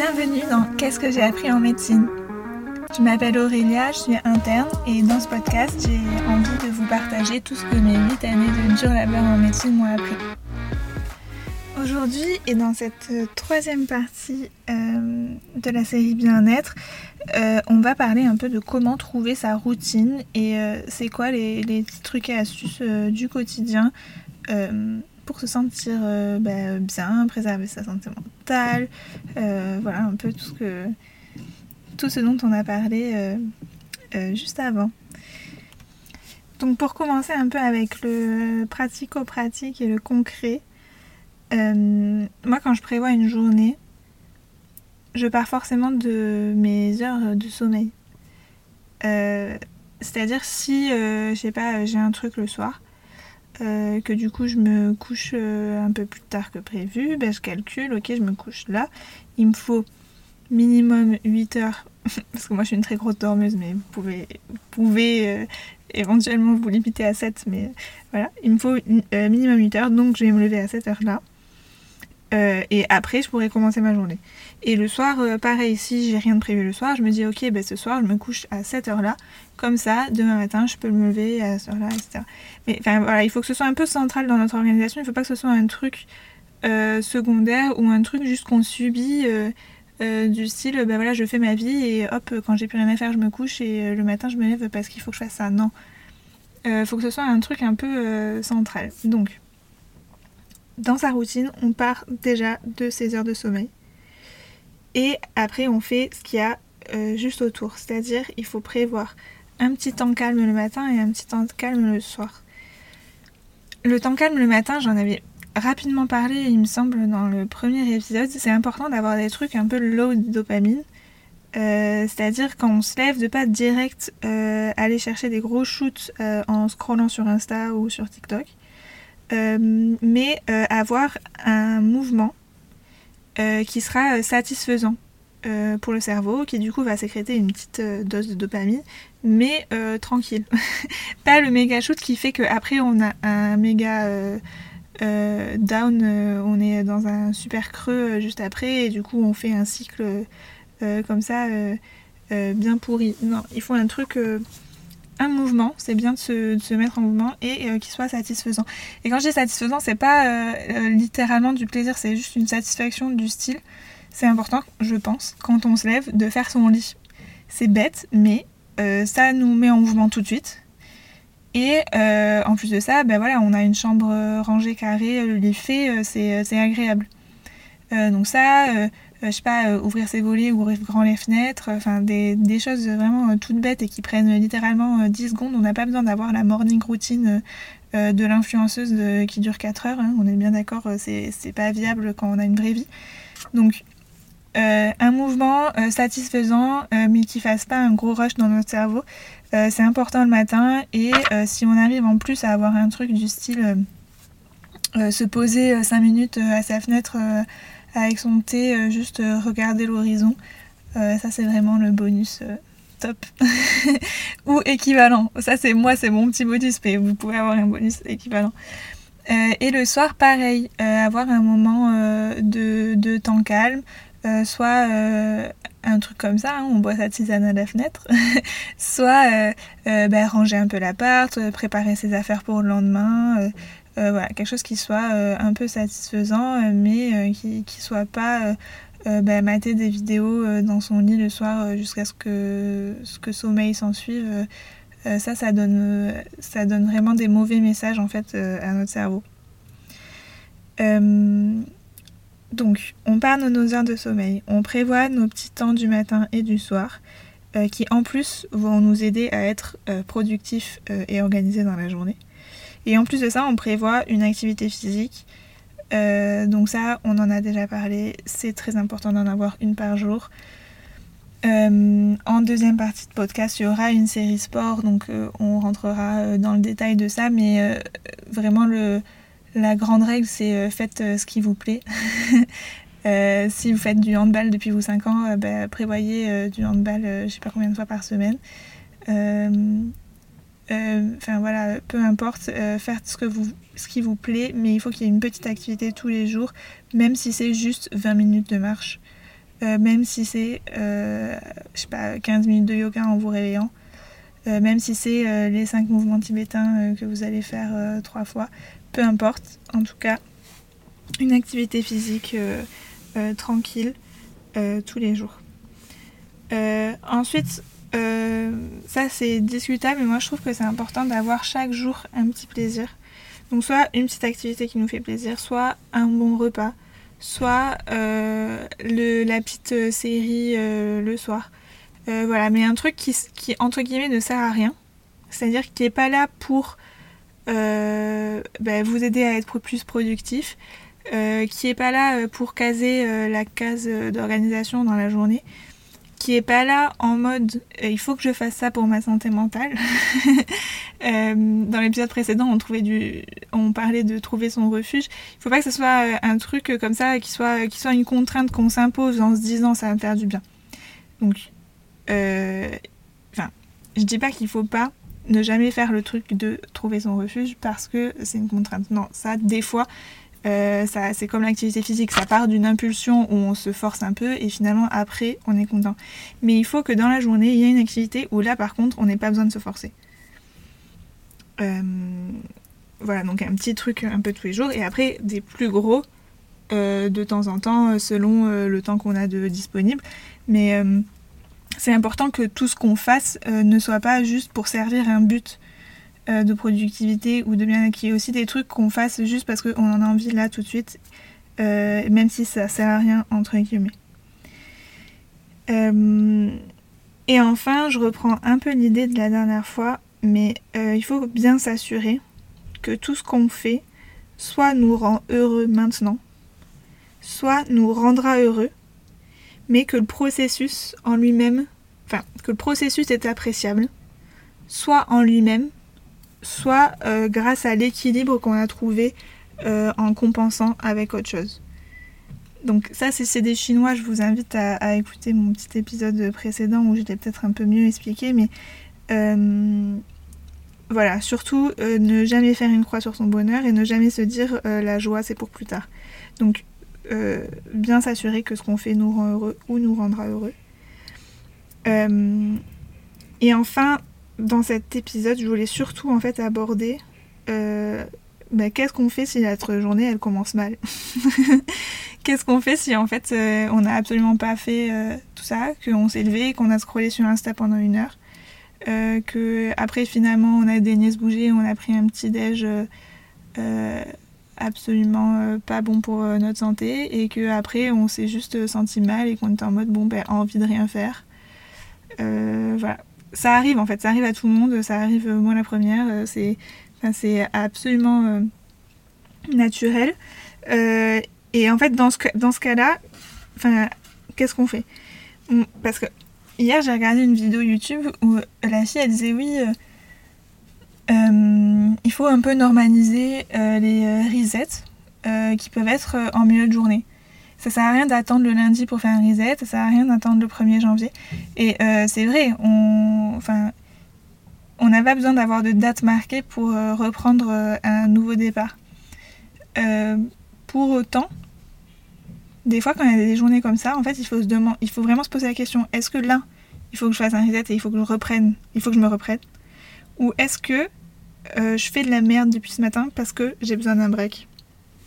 Bienvenue dans Qu'est-ce que j'ai appris en médecine? Je m'appelle Aurélia, je suis interne et dans ce podcast, j'ai envie de vous partager tout ce que mes 8 années de dur labeur en médecine m'ont appris. Aujourd'hui et dans cette troisième partie euh, de la série Bien-être, euh, on va parler un peu de comment trouver sa routine et euh, c'est quoi les, les, trucs et astuces du quotidien pour se sentir bah, bien, préserver sa santé mentale, voilà un peu tout ce, que, tout ce dont on a parlé juste avant. Donc pour commencer un peu avec le pratico-pratique et le concret, euh, moi, quand je prévois une journée, je pars forcément de mes heures de sommeil. Euh, c'est-à-dire si, euh, je sais pas, j'ai un truc le soir, que du coup je me couche un peu plus tard que prévu, ben, je calcule, ok, je me couche là. Il me faut minimum 8 heures, parce que moi je suis une très grosse dormeuse, mais vous pouvez, pouvez éventuellement vous limiter à 7, mais voilà, il me faut minimum 8 heures, donc je vais me lever à cette heure-là. Euh, et après, je pourrais commencer ma journée. Et le soir, euh, pareil, si j'ai rien de prévu le soir, je me dis, ok, ben, ce soir, je me couche à cette heure-là. Comme ça, demain matin, je peux me lever à cette heure-là, etc. Mais enfin, voilà, il faut que ce soit un peu central dans notre organisation. Il ne faut pas que ce soit un truc euh, secondaire ou un truc juste qu'on subit du style, ben voilà, je fais ma vie et hop, quand j'ai plus rien à faire, je me couche et le matin, je me lève parce qu'il faut que je fasse ça. Non. Il faut que ce soit un truc un peu central. Donc, dans sa routine, on part déjà de ses heures de sommeil. Et après, on fait ce qu'il y a euh, juste autour. C'est-à-dire, il faut prévoir un petit temps calme le matin et un petit temps calme le soir. Le temps calme le matin, j'en avais rapidement parlé, il me semble, dans le premier épisode. C'est important d'avoir des trucs un peu low dopamine. Euh, c'est-à-dire quand on se lève, de pas direct euh, aller chercher des gros shoots en scrollant sur Insta ou sur TikTok. Euh, mais euh, avoir un mouvement euh, qui sera satisfaisant pour le cerveau, qui du coup va sécréter une petite dose de dopamine, mais tranquille. Pas le méga shoot qui fait qu'après on a un méga down, on est dans un super creux juste après, et du coup on fait un cycle comme ça bien pourri. Non, il faut un truc un mouvement, c'est bien de se, mettre en mouvement et euh, qu'il soit satisfaisant. Et quand je dis satisfaisant, c'est pas euh, euh, littéralement du plaisir, c'est juste une satisfaction du style. C'est important, je pense, quand on se lève, de faire son lit. C'est bête, mais ça nous met en mouvement tout de suite. Et en plus de ça, ben voilà, on a une chambre rangée carrée, le lit fait, c'est agréable. donc ça, euh, je sais pas, euh, ouvrir ses volets, ouvrir grand les fenêtres, euh, enfin des, choses vraiment toutes bêtes et qui prennent littéralement 10 secondes. On n'a pas besoin d'avoir la morning routine de l'influenceuse qui dure 4 heures. Hein. On est bien d'accord, c'est pas viable quand on a une vraie vie. Donc un mouvement satisfaisant mais qui fasse pas un gros rush dans notre cerveau, c'est important le matin et si on arrive en plus à avoir un truc du style se poser 5 minutes à sa fenêtre avec son thé, euh, juste euh, regarder l'horizon. Euh, ça, c'est vraiment le bonus top. Ou équivalent. Ça, c'est moi, c'est mon petit bonus, mais vous pouvez avoir un bonus équivalent. et le soir, pareil, avoir un moment de, temps calme, soit un truc comme ça, hein, on boit sa tisane à la fenêtre, soit ben, ranger un peu l'appart, préparer ses affaires pour le lendemain, voilà, quelque chose qui soit euh, un peu satisfaisant, euh, mais qui ne soit pas bah, mater des vidéos dans son lit le soir jusqu'à ce que, ce sommeil s'en suive. ça, ça donne, ça donne vraiment des mauvais messages en fait à notre cerveau. donc, on parle de nos heures de sommeil, on prévoit nos petits temps du matin et du soir, qui en plus vont nous aider à être productifs et organisés dans la journée. Et en plus de ça, on prévoit une activité physique. Euh, donc ça, on en a déjà parlé, c'est très important d'en avoir une par jour. Euh, en deuxième partie de podcast, il y aura une série sport, donc euh, on rentrera dans le détail de ça, mais vraiment la grande règle, c'est faites ce qui vous plaît. si vous faites du handball depuis vos 5 ans, bah, prévoyez du handball je sais pas combien de fois par semaine. Euh, enfin voilà, peu importe, euh, faire ce, que vous, ce qui vous plaît, mais il faut qu'il y ait une petite activité tous les jours, même si c'est juste 20 minutes de marche. même si c'est, je sais pas, 15 minutes de yoga en vous réveillant, même si c'est les 5 mouvements tibétains que vous allez faire trois fois, peu importe, en tout cas, une activité physique tranquille tous les jours. ensuite, ça c'est discutable, mais moi je trouve que c'est important d'avoir chaque jour un petit plaisir. Donc soit une petite activité qui nous fait plaisir, soit un bon repas, soit euh, la petite euh, série euh, le soir. voilà, mais un truc qui, qui, entre guillemets ne sert à rien, c'est-à-dire qui n'est pas là pour bah, vous aider à être plus productif, qui n'est pas là pour caser la case d'organisation dans la journée, qui est pas là en mode euh, il faut que je fasse ça pour ma santé mentale. euh, dans l'épisode précédent, on trouvait du, on parlait de trouver son refuge. Il faut pas que ce soit euh, un truc comme ça qui soit, qui soit une contrainte qu'on s'impose en se disant ça va me faire du bien. Donc, euh, je dis pas qu'il faut pas ne jamais faire le truc de trouver son refuge parce que c'est une contrainte. Non, ça, des fois, euh, c'est comme l'activité physique, ça part d'une impulsion où on se force un peu et finalement après on est content. Mais il faut que dans la journée il y ait une activité où là par contre on n'ait pas besoin de se forcer. Euh, voilà, donc un petit truc un peu tous les jours et après des plus gros euh, de temps en temps selon le temps qu'on a de disponible. Mais c'est important que tout ce qu'on fasse ne soit pas juste pour servir un but euh, de productivité ou de bien qu'il y ait aussi des trucs qu'on fasse juste parce qu'on en a envie là tout de suite, euh, même si ça sert à rien entre guillemets. Euh, et enfin, je reprends un peu l'idée de la dernière fois, mais il faut bien s'assurer que tout ce qu'on fait soit nous rend heureux maintenant, soit nous rendra heureux, mais que le processus en lui-même, enfin, que le processus est appréciable, soit en lui-même, soit euh, grâce à l'équilibre qu'on a trouvé euh, en compensant avec autre chose. Donc ça c'est des chinois, je vous invite à, écouter mon petit épisode précédent où je l'ai peut-être un peu mieux expliqué, mais euh, voilà, surtout ne jamais faire une croix sur son bonheur et ne jamais se dire la joie c'est pour plus tard. Donc bien s'assurer que ce qu'on fait nous rend heureux ou nous rendra heureux. et enfin, dans cet épisode, je voulais surtout en fait aborder euh, bah, qu'est-ce qu'on fait si notre journée elle commence mal? Qu'est-ce qu'on fait si en fait euh, on n'a absolument pas fait euh, tout ça, qu'on s'est levé, qu'on a scrollé sur Insta pendant une heure, que après finalement on a daigné se bouger, on a pris un petit déj absolument pas bon pour notre santé et que après on s'est juste senti mal et qu'on était en mode bon ben envie de rien faire. voilà ça arrive en fait, ça arrive à tout le monde, ça arrive euh, moi la première, euh, c'est c'est absolument euh, naturel. et en fait, dans ce, dans ce cas-là, qu'est-ce qu'on fait? Parce que hier, j'ai regardé une vidéo YouTube où la fille, elle disait oui, il faut un peu normaliser les resets qui peuvent être en milieu de journée. Ça sert à rien d'attendre le lundi pour faire un reset, ça sert à rien d'attendre le 1er janvier. Et euh, c'est vrai, on, enfin, on n'a pas besoin d'avoir de date marquée pour euh, reprendre euh, un nouveau départ. pour autant, des fois quand il y a des journées comme ça, en fait, il faut, se demander, il faut vraiment se poser la question, est-ce que là, il faut que je fasse un reset et il faut que je reprenne, il faut que je me reprenne? Ou est-ce que je fais de la merde depuis ce matin parce que j'ai besoin d'un break?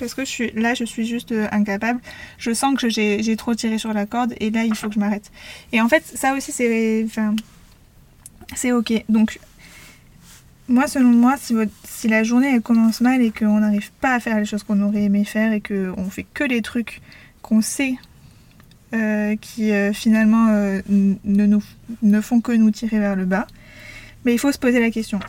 Parce que là, je suis juste euh, incapable. Je sens que j'ai trop tiré sur la corde et là, il faut que je m'arrête. Et en fait, ça aussi, c'est ok. Donc, moi, selon moi, si, si, la journée elle commence mal et qu'on n'arrive pas à faire les choses qu'on aurait aimé faire et qu'on fait que les trucs qu'on sait euh, qui euh, finalement ne, nous, ne font que nous tirer vers le bas, mais il faut se poser la question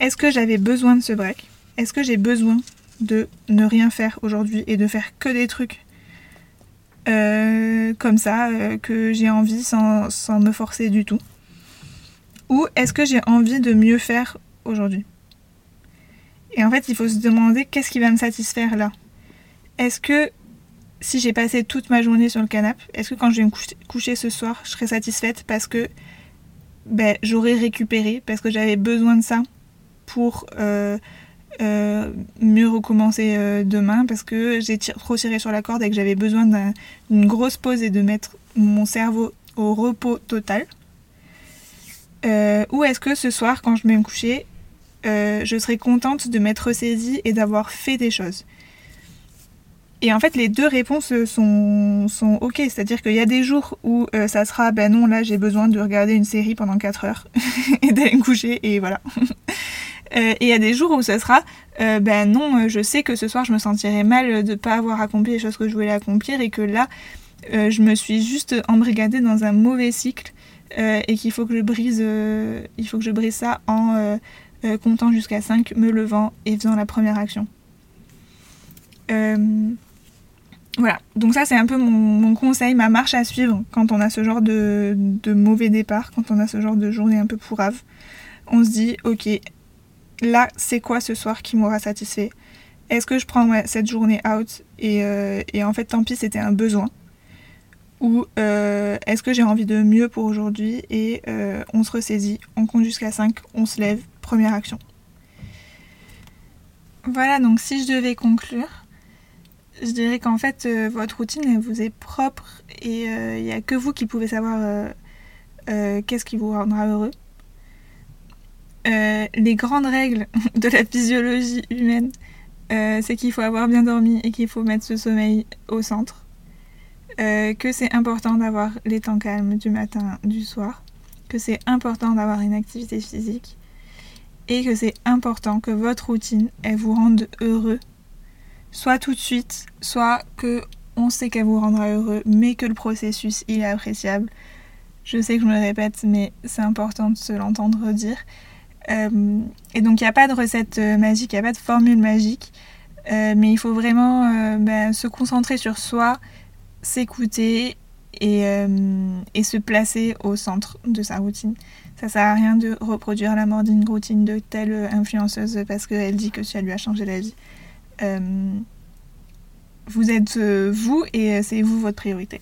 est-ce que j'avais besoin de ce break? Est-ce que j'ai besoin de ne rien faire aujourd'hui et de faire que des trucs euh, comme ça euh, que j'ai envie sans, me forcer du tout. Ou est-ce que j'ai envie de mieux faire aujourd'hui? Et en fait, il faut se demander qu'est-ce qui va me satisfaire là? Est-ce que si j'ai passé toute ma journée sur le canapé, est-ce que quand je vais me coucher, ce soir, je serai satisfaite parce que ben, j'aurais récupéré, parce que j'avais besoin de ça pour... Euh, mieux recommencer demain parce que j'ai trop tiré sur la corde et que j'avais besoin d'une grosse pause et de mettre mon cerveau au repos total Ou est-ce que ce soir, quand je vais me coucher, je serai contente de m'être ressaisie et d'avoir fait des choses? Et en fait, les deux réponses sont, sont ok. C'est-à-dire qu'il y a des jours où euh, ça sera, ben non, là j'ai besoin de regarder une série pendant 4 heures et d'aller me coucher, et voilà. Euh, et il y a des jours où ça sera, euh, ben non, je sais que ce soir je me sentirais mal de ne pas avoir accompli les choses que je voulais accomplir, et que là, je me suis juste embrigadée dans un mauvais cycle, et qu'il faut que je brise, il faut que je brise ça en comptant jusqu'à 5, me levant et faisant la première action. Voilà, donc ça c'est un peu mon, conseil, ma marche à suivre quand on a ce genre de, mauvais départ, quand on a ce genre de journée un peu pourrave. On se dit, ok, là c'est quoi ce soir qui m'aura satisfait? Est-ce que je prends cette journée out euh, et, en fait tant pis c'était un besoin? Ou euh, est-ce que j'ai envie de mieux pour aujourd'hui et euh, on se ressaisit, on compte jusqu'à 5, on se lève, première action. Voilà, donc si je devais conclure, je dirais qu'en fait, votre routine, vous est propre et il n'y a que vous qui pouvez savoir qu'est-ce qui vous rendra heureux. Les grandes règles de la physiologie humaine, c'est qu'il faut avoir bien dormi et qu'il faut mettre ce sommeil au centre. que c'est important d'avoir les temps calmes du matin, du soir. Que c'est important d'avoir une activité physique. Et que c'est important que votre routine, elle vous rende heureux soit tout de suite, soit que on sait qu'elle vous rendra heureux, mais que le processus il est appréciable. Je sais que je me répète, mais c'est important de se l'entendre dire. Euh, et donc il n'y a pas de recette euh, magique, il n'y a pas de formule magique, euh, mais il faut vraiment ben, se concentrer sur soi, s'écouter et, se placer au centre de sa routine. Ça sert à rien de reproduire la morning routine de telle influenceuse parce qu'elle dit que ça lui a changé la vie. Vous êtes vous et c'est vous votre priorité.